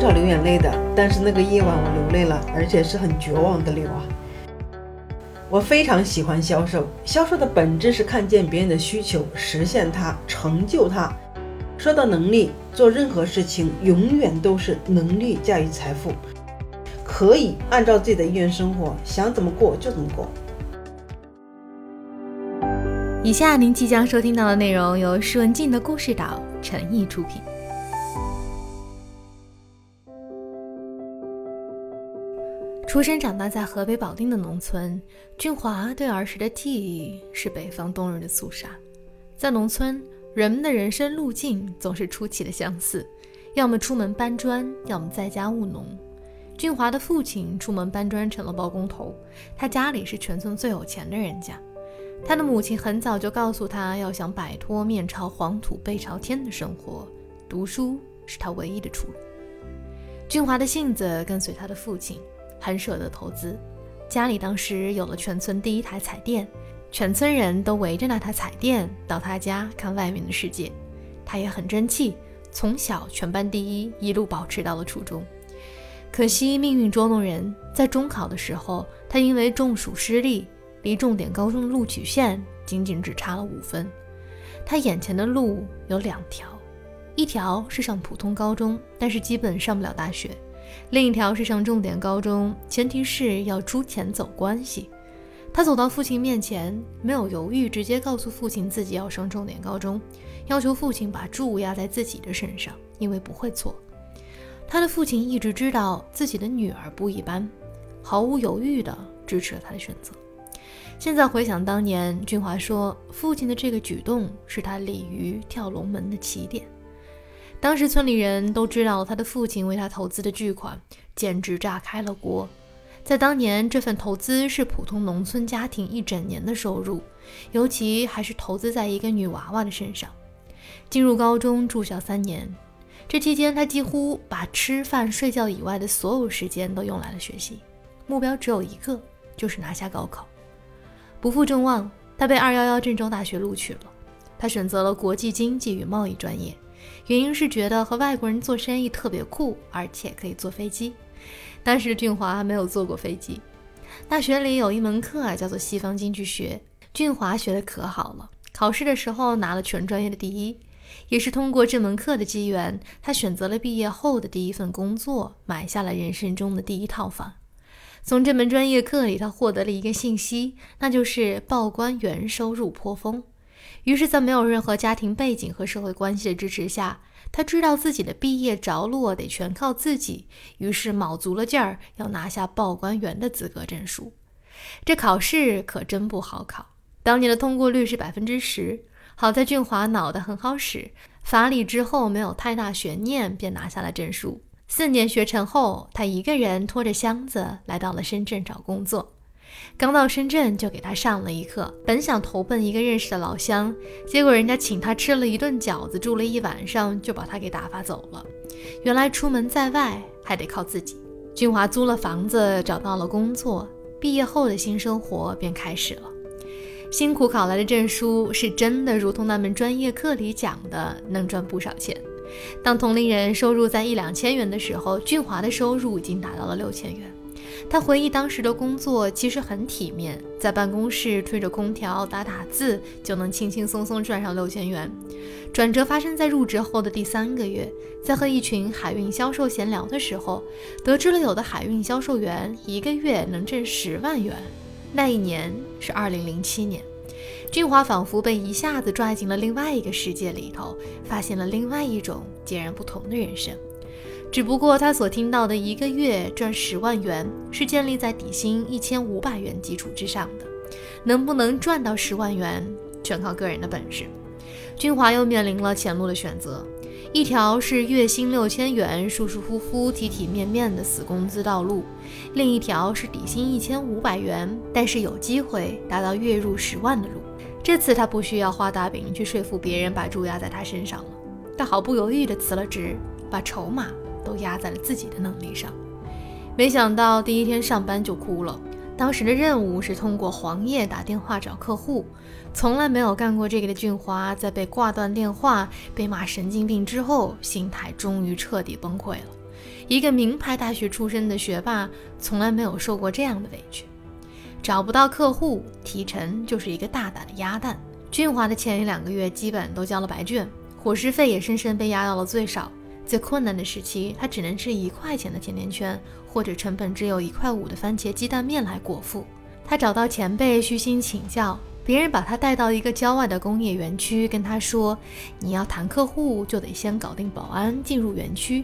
少流眼泪的，但是那个夜晚我流泪了，而且是很绝望的流啊。我非常喜欢销售，销售的本质是看见别人的需求，实现它，成就它。说到能力，做任何事情永远都是能力驾驭财富，可以按照自己的意愿生活，想怎么过就怎么过。以下您即将收听到的内容由施文静的故事岛诚意出品。出生长大在河北保定的农村，俊华对儿时的记忆是北方冬日的肃杀。在农村，人们的人生路径总是出奇的相似，要么出门搬砖，要么在家务农。俊华的父亲出门搬砖成了包工头，他家里是全村最有钱的人家。他的母亲很早就告诉他，要想摆脱面朝黄土背朝天的生活，读书是他唯一的出路。俊华的性子跟随他的父亲。很舍得投资，家里当时有了全村第一台彩电，全村人都围着那台彩电到他家看外面的世界。他也很争气，从小全班第一，一路保持到了初中。可惜命运捉弄人，在中考的时候，他因为中暑失利，离重点高中的录取线仅仅只差了五分。他眼前的路有两条，一条是上普通高中，但是基本上不了大学。另一条是上重点高中，前提是要出钱走关系。他走到父亲面前，没有犹豫，直接告诉父亲自己要上重点高中，要求父亲把注压在自己的身上，因为不会错。他的父亲一直知道自己的女儿不一般，毫无犹豫地支持了他的选择。现在回想当年，俊华说，父亲的这个举动是他鲤鱼跳龙门的起点。当时村里人都知道他的父亲为他投资的巨款，简直炸开了锅。在当年，这份投资是普通农村家庭一整年的收入，尤其还是投资在一个女娃娃的身上。进入高中住校三年，这期间他几乎把吃饭睡觉以外的所有时间都用来了学习，目标只有一个，就是拿下高考。不负众望，他被二幺幺郑州大学录取了。他选择了国际经济与贸易专业。原因是觉得和外国人做生意特别酷，而且可以坐飞机。当时俊华没有坐过飞机。大学里有一门课啊，叫做西方经济学。俊华学的可好了，考试的时候拿了全专业的第一。也是通过这门课的机缘，他选择了毕业后的第一份工作，买下了人生中的第一套房。从这门专业课里，他获得了一个信息，那就是报关员收入颇丰。于是，在没有任何家庭背景和社会关系的支持下，他知道自己的毕业着落得全靠自己，于是卯足了劲儿要拿下报关员的资格证书。这考试可真不好考，当年的通过率是百分之十。好在俊华脑袋很好使，法理之后没有太大悬念，便拿下了证书。四年学成后，他一个人拖着箱子来到了深圳找工作。刚到深圳就给他上了一课，本想投奔一个认识的老乡，结果人家请他吃了一顿饺子，住了一晚上，就把他给打发走了。原来出门在外还得靠自己。俊华租了房子，找到了工作，毕业后的新生活便开始了。辛苦考来的证书是真的，如同那门专业课里讲的，能赚不少钱。当同龄人收入在一两千元的时候，俊华的收入已经达到了六千元。他回忆当时的工作其实很体面，在办公室吹着空调打打字就能轻轻松松赚上六千元。转折发生在入职后的第三个月，在和一群海运销售闲聊的时候，得知了有的海运销售员一个月能挣十万元。那一年是二零零七年，俊华仿佛被一下子拽进了另外一个世界里头，发现了另外一种截然不同的人生。只不过他所听到的一个月赚十万元，是建立在底薪一千五百元基础之上的，能不能赚到十万元，全靠个人的本事。俊华又面临了前路的选择，一条是月薪六千元、舒舒服服、体体面面的死工资道路，另一条是底薪一千五百元，但是有机会达到月入十万的路。这次他不需要画大饼去说服别人把注压在他身上了，他毫不犹豫地辞了职，把筹码。都压在了自己的能力上，没想到第一天上班就哭了。当时的任务是通过黄页打电话找客户，从来没有干过这个的俊华，在被挂断电话、被骂神经病之后，心态终于彻底崩溃了。一个名牌大学出身的学霸，从来没有受过这样的委屈。找不到客户，提成就是一个大大的鸭蛋。俊华的前一两个月基本都交了白卷，伙食费也深深被压到了最少。最困难的时期，他只能吃一块钱的甜甜圈，或者成本只有一块五的番茄鸡蛋面来果腹。他找到前辈虚心请教，别人把他带到一个郊外的工业园区，跟他说：“你要谈客户，就得先搞定保安，进入园区。”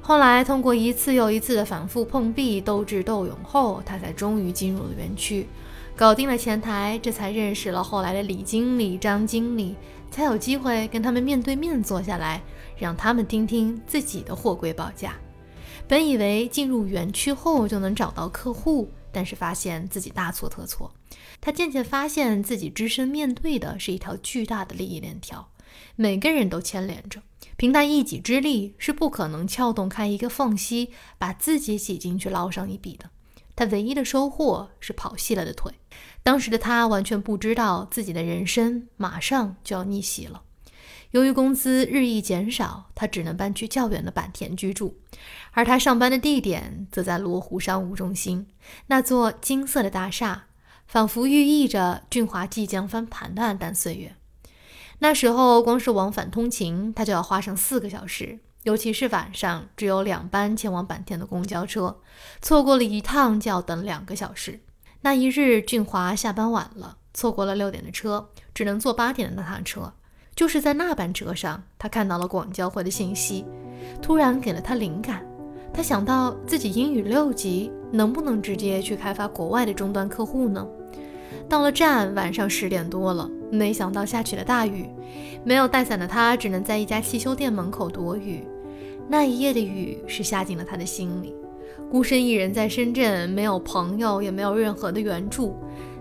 后来通过一次又一次的反复碰壁、斗智斗勇后，他才终于进入了园区，搞定了前台，这才认识了后来的李经理、张经理，才有机会跟他们面对面坐下来，让他们听听自己的货柜报价。本以为进入园区后就能找到客户，但是发现自己大错特错。他渐渐发现自己只身面对的是一条巨大的利益链条，每个人都牵连着。凭他一己之力是不可能撬动开一个缝隙，把自己挤进去捞上一笔的。他唯一的收获是跑细了的腿。当时的他完全不知道自己的人生马上就要逆袭了。由于工资日益减少，他只能搬去较远的坂田居住，而他上班的地点则在罗湖商务中心那座金色的大厦，仿佛寓意着俊华即将翻盘的暗淡岁月。那时候，光是往返通勤，他就要花上四个小时，尤其是晚上，只有两班前往坂田的公交车，错过了一趟就要等两个小时。那一日，俊华下班晚了，错过了六点的车，只能坐八点的那趟车。就是在那班车上，他看到了广交会的信息，突然给了他灵感。他想到自己英语六级，能不能直接去开发国外的终端客户呢？到了站，晚上十点多了。没想到下起了大雨，没有带伞的他只能在一家汽修店门口躲雨。那一夜的雨是下进了他的心里。孤身一人在深圳，没有朋友，也没有任何的援助。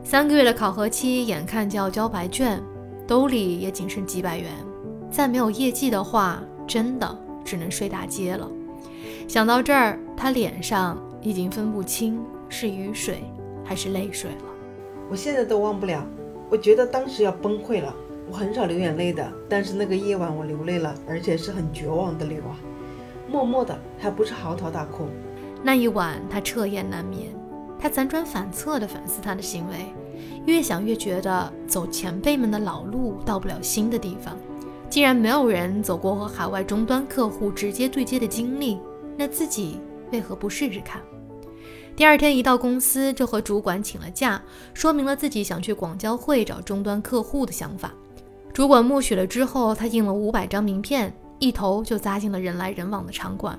三个月的考核期眼看就要交白卷，兜里也仅剩几百元。再没有业绩的话，真的只能睡大街了。想到这儿，他脸上已经分不清是雨水还是泪水了。我现在都忘不了。我觉得当时要崩溃了。我很少流眼泪的，但是那个夜晚我流泪了，而且是很绝望的流啊，默默的，还不是嚎啕大哭。那一晚他彻夜难眠，他辗转反侧的反思他的行为，越想越觉得走前辈们的老路到不了新的地方。既然没有人走过和海外终端客户直接对接的经历，那自己为何不试试看？第二天一到公司，就和主管请了假，说明了自己想去广交会找终端客户的想法。主管默许了之后，他印了五百张名片，一头就扎进了人来人往的场馆。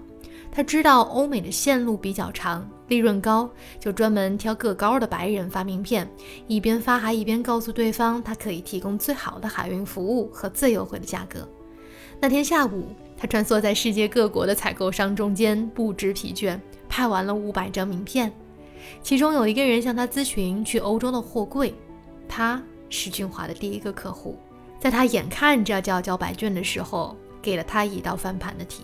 他知道欧美的线路比较长，利润高，就专门挑个高的白人发名片，一边发还一边告诉对方，他可以提供最好的海运服务和最优惠的价格。那天下午，他穿梭在世界各国的采购商中间，不知疲倦。派完了五百张名片，其中有一个人向他咨询去欧洲的货柜，他是俊华的第一个客户，在他眼看着就要交白卷的时候，给了他一道翻盘的题，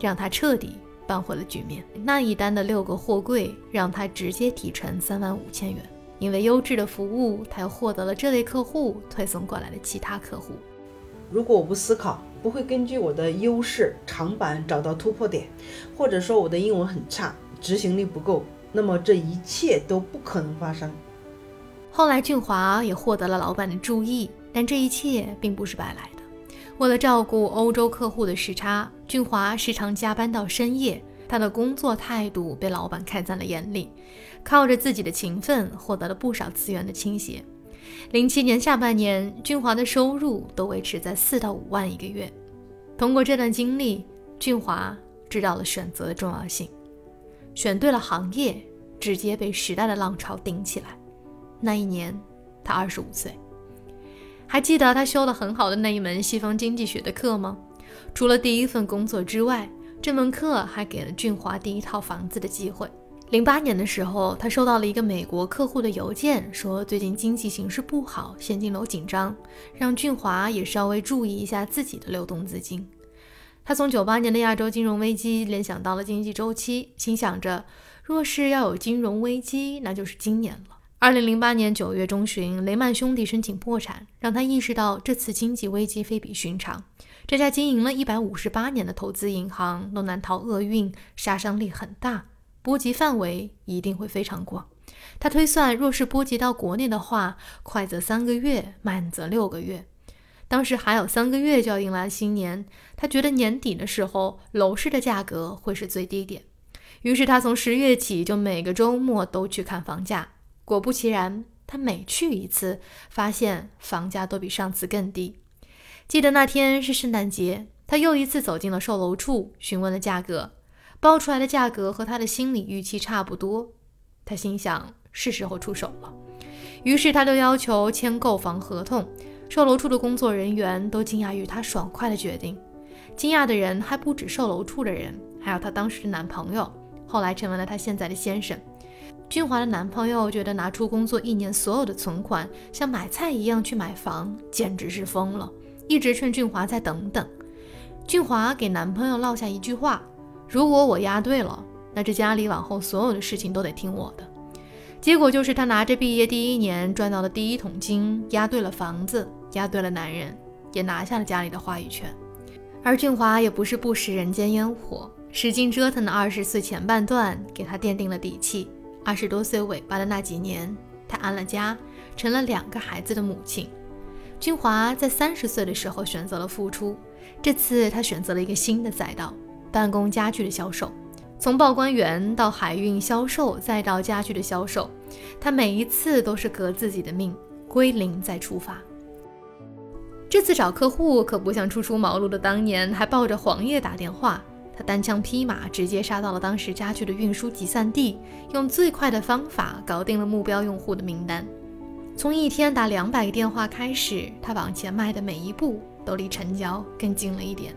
让他彻底扳回了局面。那一单的六个货柜让他直接提成三万五千元，因为优质的服务，他又获得了这类客户推送过来的其他客户。如果我不思考，不会根据我的优势长板找到突破点，或者说我的英文很差，执行力不够，那么这一切都不可能发生。后来俊华也获得了老板的注意，但这一切并不是白来的。为了照顾欧洲客户的时差，俊华时常加班到深夜，他的工作态度被老板看在了眼里，靠着自己的勤奋，获得了不少资源的倾斜。零七年下半年，俊华的收入都维持在四到五万一个月。通过这段经历，俊华知道了选择的重要性，选对了行业，直接被时代的浪潮顶起来。那一年，他二十五岁。还记得他修的很好的那一门西方经济学的课吗？除了第一份工作之外，这门课还给了俊华第一套房子的机会。零八年的时候，他收到了一个美国客户的邮件，说最近经济形势不好，现金流紧张，让俊华也稍微注意一下自己的流动资金。他从九八年的亚洲金融危机联想到了经济周期，心想着，若是要有金融危机，那就是今年了。二零零八年九月中旬，雷曼兄弟申请破产，让他意识到这次经济危机非比寻常。这家经营了一百五十八年的投资银行都难逃厄运，杀伤力很大，波及范围一定会非常广。他推算，若是波及到国内的话，快则三个月，慢则六个月。当时还有三个月就要迎来新年，他觉得年底的时候楼市的价格会是最低点。于是他从十月起就每个周末都去看房价。果不其然，他每去一次，发现房价都比上次更低。记得那天是圣诞节，他又一次走进了售楼处，询问了价格，报出来的价格和他的心理预期差不多。他心想是时候出手了，于是他就要求签购房合同。售楼处的工作人员都惊讶于他爽快的决定，惊讶的人还不止售楼处的人，还有她当时的男朋友，后来成为了她现在的先生。俊华的男朋友觉得拿出工作一年所有的存款，像买菜一样去买房，简直是疯了，一直劝俊华再等等。俊华给男朋友落下一句话：“如果我押对了。”那这家里往后所有的事情都得听我的。结果就是他拿着毕业第一年赚到的第一桶金，押对了房子，押对了男人，也拿下了家里的话语权。而俊华也不是不食人间烟火，使劲折腾的二十岁前半段给他奠定了底气。二十多岁尾巴的那几年，他安了家，成了两个孩子的母亲。俊华在三十岁的时候选择了复出，这次他选择了一个新的赛道——办公家具的销售。从报关员到海运销售，再到家具的销售，他每一次都是革自己的命，归零再出发。这次找客户可不像初出茅庐的当年，还抱着黄页打电话。他单枪匹马，直接杀到了当时家具的运输集散地，用最快的方法搞定了目标用户的名单。从一天打两百个电话开始，他往前迈的每一步都离成交更近了一点。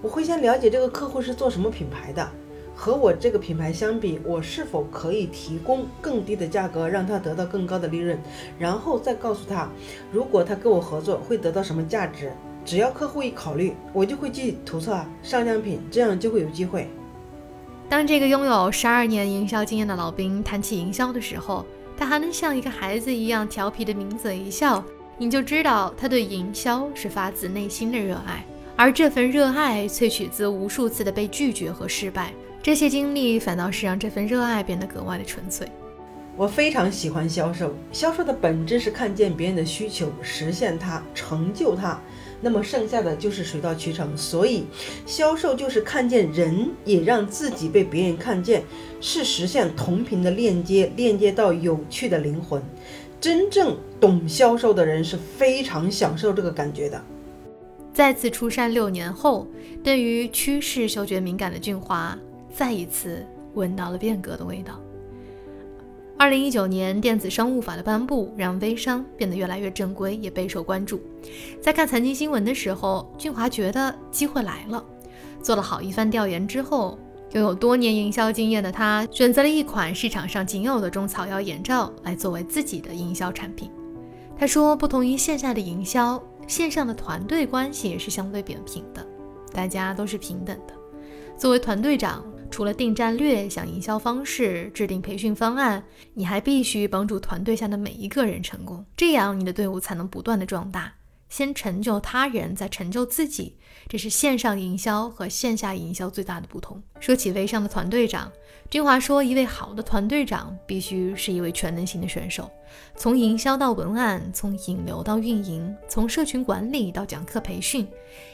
我会先了解这个客户是做什么品牌的，和我这个品牌相比，我是否可以提供更低的价格，让他得到更高的利润，然后再告诉他，如果他跟我合作会得到什么价值。只要客户一考虑，我就会寄图册、上样品，这样就会有机会。当这个拥有十二年营销经验的老兵谈起营销的时候，他还能像一个孩子一样调皮的抿嘴一笑，你就知道他对营销是发自内心的热爱。而这份热爱萃取自无数次的被拒绝和失败，这些经历反倒是让这份热爱变得格外的纯粹。我非常喜欢销售，销售的本质是看见别人的需求，实现它，成就它。那么剩下的就是水到渠成。所以，销售就是看见人，也让自己被别人看见，是实现同频的链接，链接到有趣的灵魂。真正懂销售的人是非常享受这个感觉的。再次出山六年后，对于趋势嗅觉敏感的俊华，再一次闻到了变革的味道。二零一九年电子商务法的颁布，让微商变得越来越正规，也备受关注。在看财经新闻的时候，俊华觉得机会来了。做了好一番调研之后，拥有多年营销经验的他，选择了一款市场上仅有的中草药眼罩来作为自己的营销产品。他说，不同于线下的营销。线上的团队关系也是相对扁平的，大家都是平等的。作为团队长，除了定战略、想营销方式、制定培训方案，你还必须帮助团队下的每一个人成功，这样你的队伍才能不断的壮大。先成就他人，再成就自己，这是线上营销和线下营销最大的不同。说起微商的团队长，君华说，一位好的团队长必须是一位全能型的选手，从营销到文案，从引流到运营，从社群管理到讲课培训。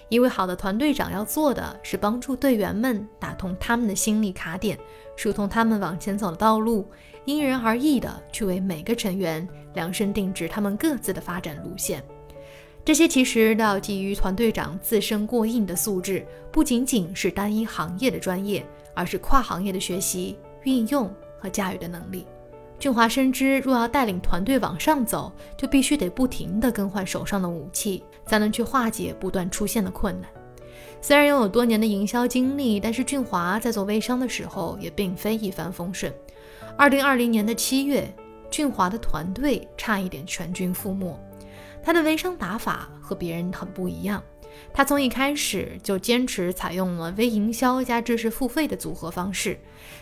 一位好的团队长要做的是帮助队员们打通他们的心理卡点，疏通他们往前走的道路，因人而异的去为每个成员量身定制他们各自的发展路线。这些其实都要基于团队长自身过硬的素质，不仅仅是单一行业的专业，而是跨行业的学习、运用和驾驭的能力。俊华深知，若要带领团队往上走，就必须得不停地更换手上的武器，才能去化解不断出现的困难。虽然拥有多年的营销经历，但是俊华在做微商的时候也并非一帆风顺。二零二零年的七月，俊华的团队差一点全军覆没。他的微商打法和别人很不一样，他从一开始就坚持采用了微营销加知识付费的组合方式，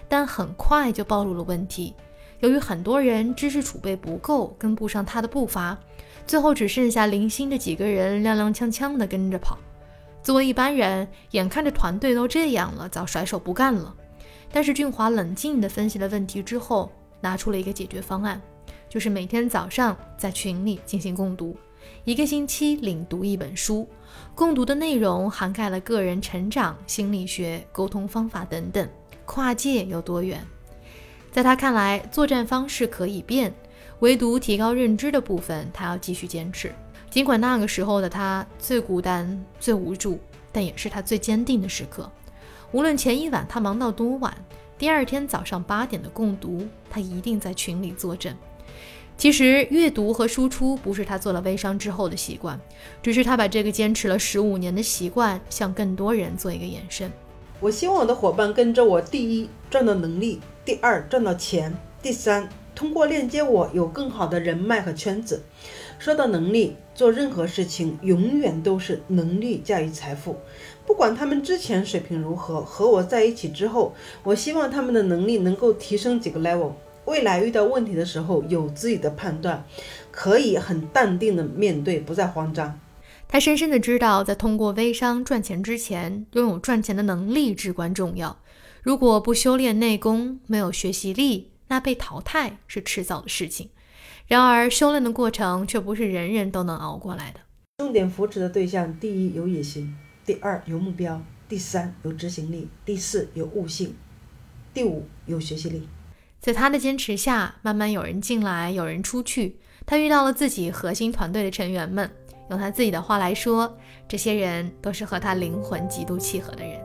但很快就暴露了问题。由于很多人知识储备不够，跟不上他的步伐，最后只剩下零星的几个人踉踉跄跄地跟着跑。作为一般人，眼看着团队都这样了，早甩手不干了。但是俊华冷静地分析了问题之后，拿出了一个解决方案，就是每天早上在群里进行共读，一个星期领读一本书，共读的内容涵盖了个人成长、心理学、沟通方法等等，跨界有多远。在他看来，作战方式可以变，唯独提高认知的部分，他要继续坚持。尽管那个时候的他最孤单、最无助，但也是他最坚定的时刻。无论前一晚他忙到多晚，第二天早上八点的共读，他一定在群里作证。其实阅读和输出不是他做了微商之后的习惯，只是他把这个坚持了十五年的习惯向更多人做一个延伸。我希望我的伙伴跟着我，第一赚到能力。第二，赚到钱；第三，通过链接我有更好的人脉和圈子。说到能力，做任何事情永远都是能力驾驭财富。不管他们之前水平如何，和我在一起之后，我希望他们的能力能够提升几个 level。未来遇到问题的时候，有自己的判断，可以很淡定的面对，不再慌张。他深深的知道，在通过微商赚钱之前，拥有赚钱的能力至关重要。如果不修炼内功，没有学习力，那被淘汰是迟早的事情。然而，修炼的过程却不是人人都能熬过来的。重点扶持的对象：第一，有野心；第二，有目标；第三，有执行力；第四，有悟性；第五，有学习力。在他的坚持下，慢慢有人进来，有人出去。他遇到了自己核心团队的成员们。用他自己的话来说，这些人都是和他灵魂极度契合的人。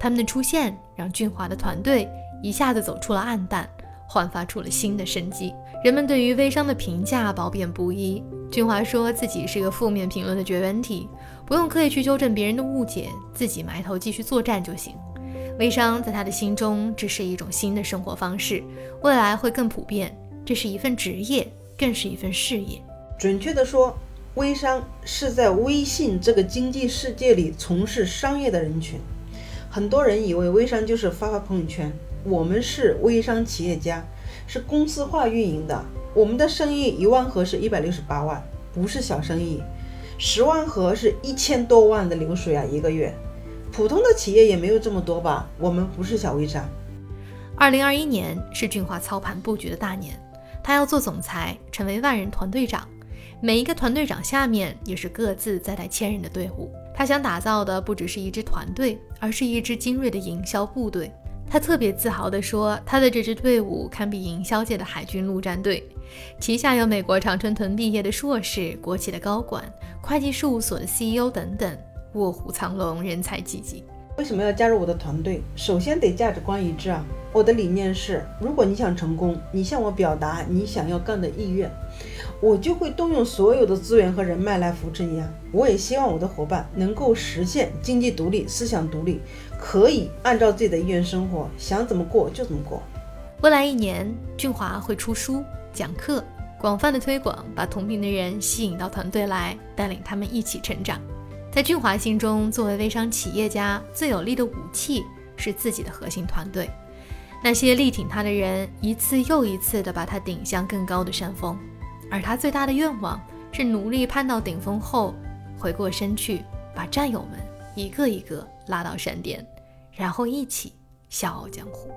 他们的出现让俊华的团队一下子走出了暗淡，焕发出了新的生机。人们对于微商的评价褒贬不一。俊华说自己是个负面评论的绝缘体，不用刻意去纠正别人的误解，自己埋头继续作战就行。微商在他的心中只是一种新的生活方式，未来会更普遍。这是一份职业，更是一份事业。准确的说，微商是在微信这个经济世界里从事商业的人群。很多人以为微商就是发发朋友圈，我们是微商企业家，是公司化运营的。我们的生意一万盒是一百六十八万，不是小生意。十万盒是一千多万的流水啊，一个月。普通的企业也没有这么多吧？我们不是小微商。二零二一年是俊华操盘布局的大年，他要做总裁，成为万人团队长。每一个团队长下面也是各自在带千人的队伍。他想打造的不只是一支团队，而是一支精锐的营销部队。他特别自豪地说：“他的这支队伍堪比营销界的海军陆战队，旗下有美国常春藤毕业的硕士、国企的高管、会计事务所的 CEO 等等，卧虎藏龙，人才济济。”为什么要加入我的团队？首先得价值观一致啊！我的理念是：如果你想成功，你向我表达你想要干的意愿。我就会动用所有的资源和人脉来扶持你啊！我也希望我的伙伴能够实现经济独立、思想独立，可以按照自己的意愿生活，想怎么过就怎么过。未来一年，俊华会出书、讲课，广泛的推广，把同频的人吸引到团队来，带领他们一起成长。在俊华心中，作为微商企业家，最有力的武器是自己的核心团队，那些力挺他的人，一次又一次地把他顶向更高的山峰。而他最大的愿望是努力攀到顶峰后，回过身去把战友们一个一个拉到山巅，然后一起笑傲江湖。